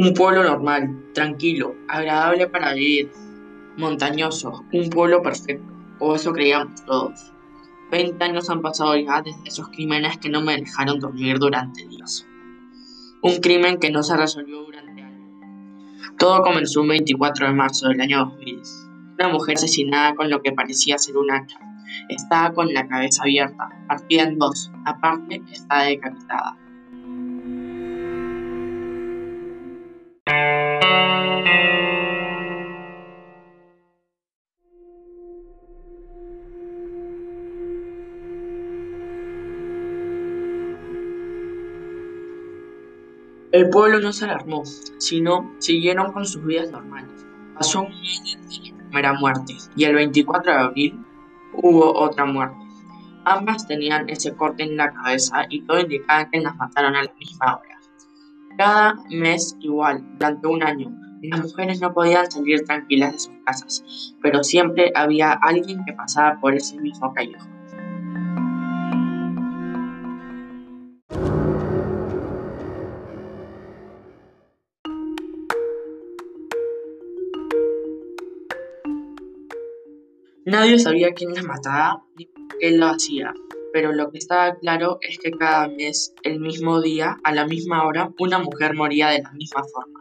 Un pueblo normal, tranquilo, agradable para vivir, montañoso, un pueblo perfecto, o eso creíamos todos. Veinte años han pasado ya desde esos crímenes que no me dejaron dormir durante días. Un crimen que no se resolvió durante años. Todo comenzó un 24 de marzo del año 2000. Una mujer asesinada con lo que parecía ser un hacha. Estaba con la cabeza abierta, partida en dos, aparte está decapitada. El pueblo no se alarmó, sino siguieron con sus vidas normales. Pasó un mes desde la primera muerte y el 24 de abril hubo otra muerte. Ambas tenían ese corte en la cabeza y todo indicaba que las mataron a la misma hora. Cada mes igual, durante un año, las mujeres no podían salir tranquilas de sus casas, pero siempre había alguien que pasaba por ese mismo callejón. Nadie sabía quién las mataba ni por qué lo hacía, pero lo que estaba claro es que cada mes, el mismo día, a la misma hora, una mujer moría de la misma forma.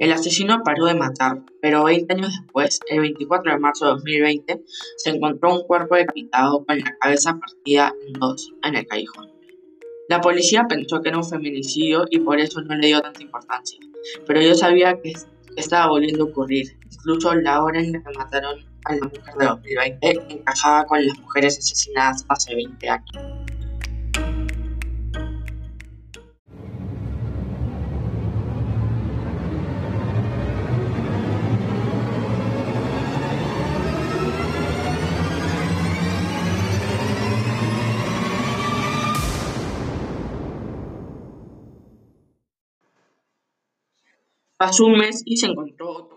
El asesino paró de matar, pero 20 años después, el 24 de marzo de 2020, se encontró un cuerpo decapitado con la cabeza partida en dos en el callejón. La policía pensó que era un feminicidio y por eso no le dio tanta importancia, pero yo sabía que estaba volviendo a ocurrir, incluso la hora en la que mataron a la mujer de 2020 encajaba con las mujeres asesinadas hace 20 años. Pasó un mes y se encontró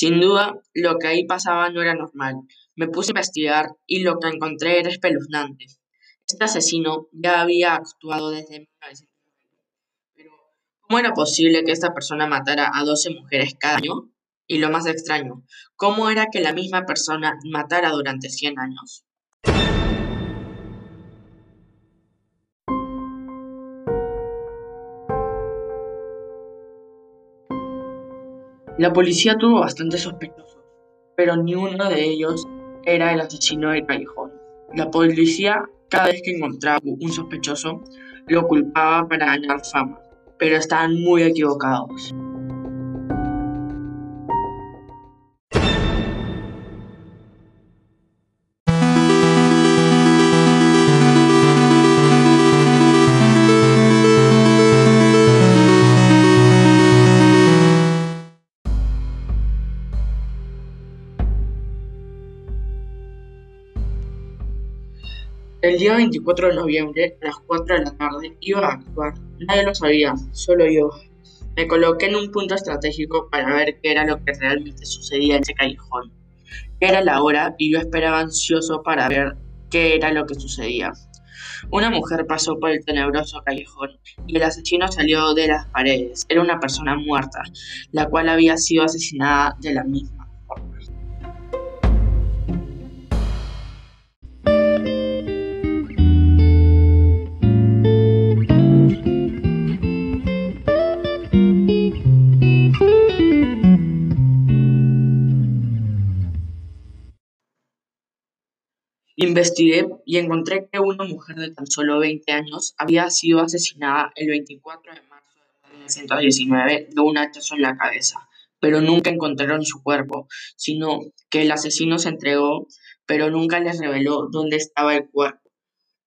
Sin duda, lo que ahí pasaba no era normal. Me puse a investigar y lo que encontré era espeluznante. Este asesino ya había actuado desde 1990. Pero, ¿cómo era posible que esta persona matara a 12 mujeres cada año? Y lo más extraño, ¿cómo era que la misma persona matara durante 100 años? La policía tuvo bastantes sospechosos, pero ni uno de ellos era el asesino del callejón. La policía, cada vez que encontraba un sospechoso, lo culpaba para ganar fama, pero estaban muy equivocados. El día 24 de noviembre, a las 4 de la tarde, iba a actuar. Nadie lo sabía, solo yo. Me coloqué en un punto estratégico para ver qué era lo que realmente sucedía en ese callejón. Era la hora y yo esperaba ansioso para ver qué era lo que sucedía. Una mujer pasó por el tenebroso callejón y el asesino salió de las paredes. Era una persona muerta, la cual había sido asesinada de la misma Investigué y encontré que una mujer de tan solo 20 años había sido asesinada el 24 de marzo de 1919 de un hachazo en la cabeza, pero nunca encontraron su cuerpo, sino que el asesino se entregó, pero nunca les reveló dónde estaba el cuerpo.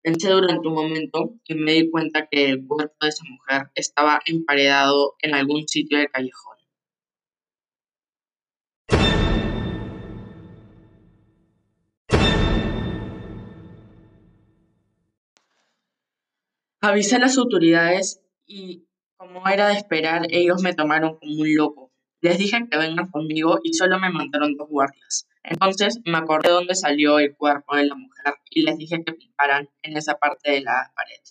Pensé durante un momento y me di cuenta que el cuerpo de esa mujer estaba emparedado en algún sitio del callejón. Avisé a las autoridades y, como era de esperar, ellos me tomaron como un loco. Les dije que vengan conmigo y solo me mandaron dos guardias. Entonces me acordé dónde salió el cuerpo de la mujer y les dije que picaran en esa parte de la pared.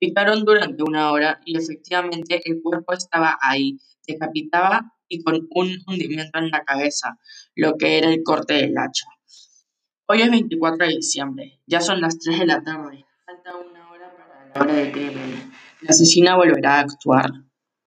Picaron durante una hora y efectivamente el cuerpo estaba ahí, decapitaba y con un hundimiento en la cabeza, lo que era el corte del hacha. Hoy es 24 de diciembre, ya son las 3 de la tarde, falta una la asesina volverá a actuar.